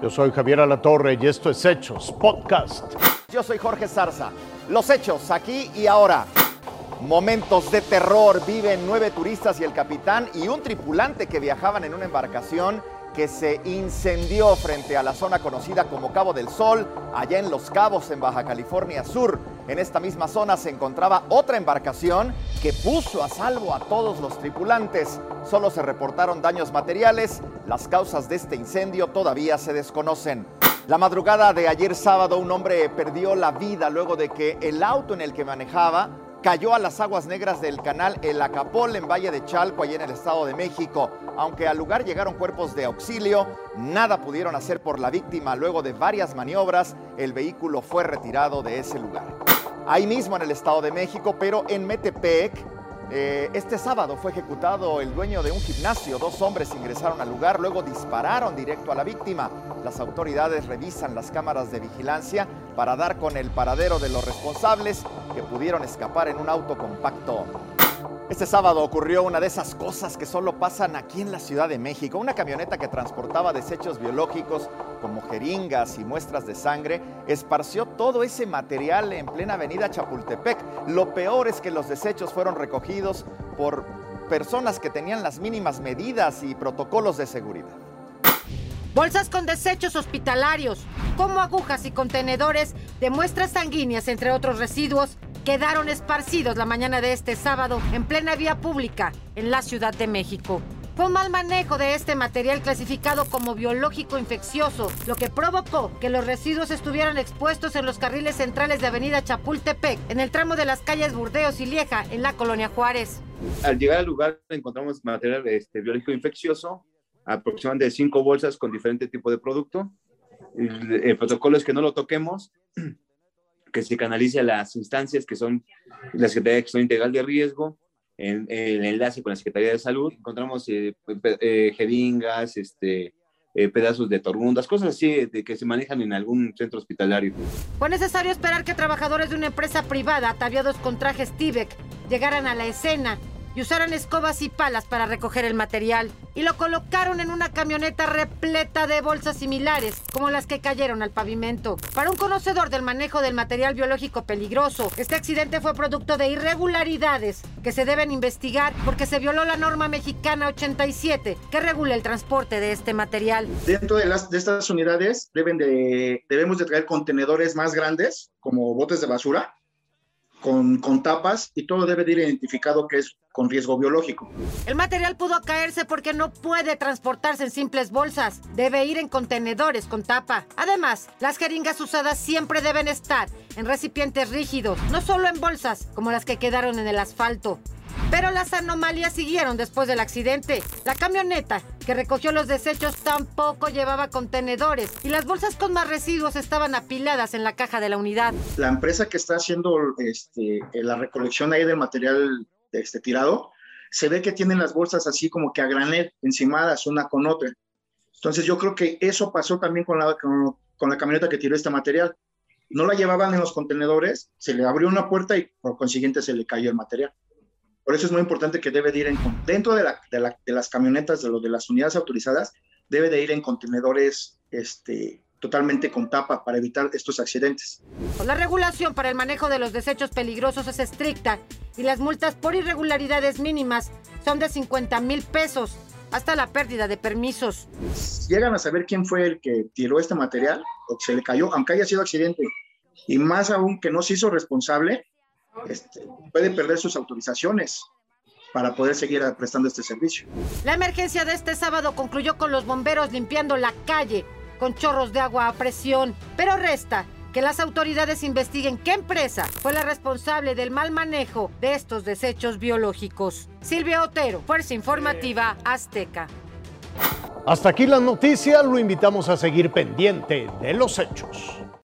Yo soy Javier Alatorre y esto es Hechos Podcast. Yo soy Jorge Zarza. Los hechos aquí y ahora. Momentos de terror viven nueve turistas y el capitán y un tripulante que viajaban en una embarcación que se incendió frente a la zona conocida como Cabo del Sol, allá en Los Cabos, en Baja California Sur. En esta misma zona se encontraba otra embarcación que puso a salvo a todos los tripulantes. Solo se reportaron daños materiales. Las causas de este incendio todavía se desconocen. La madrugada de ayer sábado un hombre perdió la vida luego de que el auto en el que manejaba cayó a las aguas negras del canal El Acapol en Valle de Chalco, allá en el Estado de México. Aunque al lugar llegaron cuerpos de auxilio, nada pudieron hacer por la víctima. Luego de varias maniobras, el vehículo fue retirado de ese lugar. Ahí mismo en el Estado de México, pero en Metepec, eh, este sábado fue ejecutado el dueño de un gimnasio. Dos hombres ingresaron al lugar, luego dispararon directo a la víctima. Las autoridades revisan las cámaras de vigilancia para dar con el paradero de los responsables que pudieron escapar en un auto compacto. Este sábado ocurrió una de esas cosas que solo pasan aquí en la Ciudad de México. Una camioneta que transportaba desechos biológicos como jeringas y muestras de sangre esparció todo ese material en plena avenida Chapultepec. Lo peor es que los desechos fueron recogidos por personas que tenían las mínimas medidas y protocolos de seguridad. Bolsas con desechos hospitalarios, como agujas y contenedores de muestras sanguíneas, entre otros residuos, quedaron esparcidos la mañana de este sábado en plena vía pública en la Ciudad de México. Fue un mal manejo de este material clasificado como biológico infeccioso, lo que provocó que los residuos estuvieran expuestos en los carriles centrales de Avenida Chapultepec, en el tramo de las calles Burdeos y Lieja, en la colonia Juárez. Al llegar al lugar encontramos material este, biológico infeccioso, aproximadamente cinco bolsas con diferente tipo de producto. El, el protocolo es que no lo toquemos, que se canalice a las instancias que son la Secretaría de Gestión Integral de Riesgo, en, el enlace con la Secretaría de Salud, encontramos eh, eh, jeringas, este, eh, pedazos de torundas, cosas así de que se manejan en algún centro hospitalario. Fue necesario esperar que trabajadores de una empresa privada, ataviados con trajes Tibek, llegaran a la escena y usaran escobas y palas para recoger el material y lo colocaron en una camioneta repleta de bolsas similares como las que cayeron al pavimento. Para un conocedor del manejo del material biológico peligroso, este accidente fue producto de irregularidades que se deben investigar porque se violó la norma mexicana 87 que regula el transporte de este material. Dentro de, las, de estas unidades deben de, debemos de traer contenedores más grandes como botes de basura con, tapas y todo debe de ir identificado que es con riesgo biológico. El material pudo caerse porque no puede transportarse en simples bolsas, debe ir en contenedores con tapa. Además, las jeringas usadas siempre deben estar en recipientes rígidos, no solo en bolsas como las que quedaron en el asfalto. Pero las anomalías siguieron después del accidente. La camioneta que recogió los desechos tampoco llevaba contenedores y las bolsas con más residuos estaban apiladas en la caja de la unidad. La empresa que está haciendo este, la recolección ahí del material este, tirado, se ve que tienen las bolsas así como que a granel, encimadas una con otra. Entonces yo creo que eso pasó también con la, con la camioneta que tiró este material. No la llevaban en los contenedores, se le abrió una puerta y por consiguiente se le cayó el material. Por eso es muy importante que debe de ir en, dentro de, la, de, la, de las camionetas, de, lo, de las unidades autorizadas, debe de ir en contenedores este, totalmente con tapa para evitar estos accidentes. La regulación para el manejo de los desechos peligrosos es estricta y las multas por irregularidades mínimas son de 50 mil pesos hasta la pérdida de permisos. Llegan a saber quién fue el que tiró este material o que se le cayó, aunque haya sido accidente, y más aún que no se hizo responsable, este, puede perder sus autorizaciones para poder seguir prestando este servicio. La emergencia de este sábado concluyó con los bomberos limpiando la calle con chorros de agua a presión, pero resta que las autoridades investiguen qué empresa fue la responsable del mal manejo de estos desechos biológicos. Silvia Otero, Fuerza Informativa Azteca. Hasta aquí la noticia, lo invitamos a seguir pendiente de los hechos.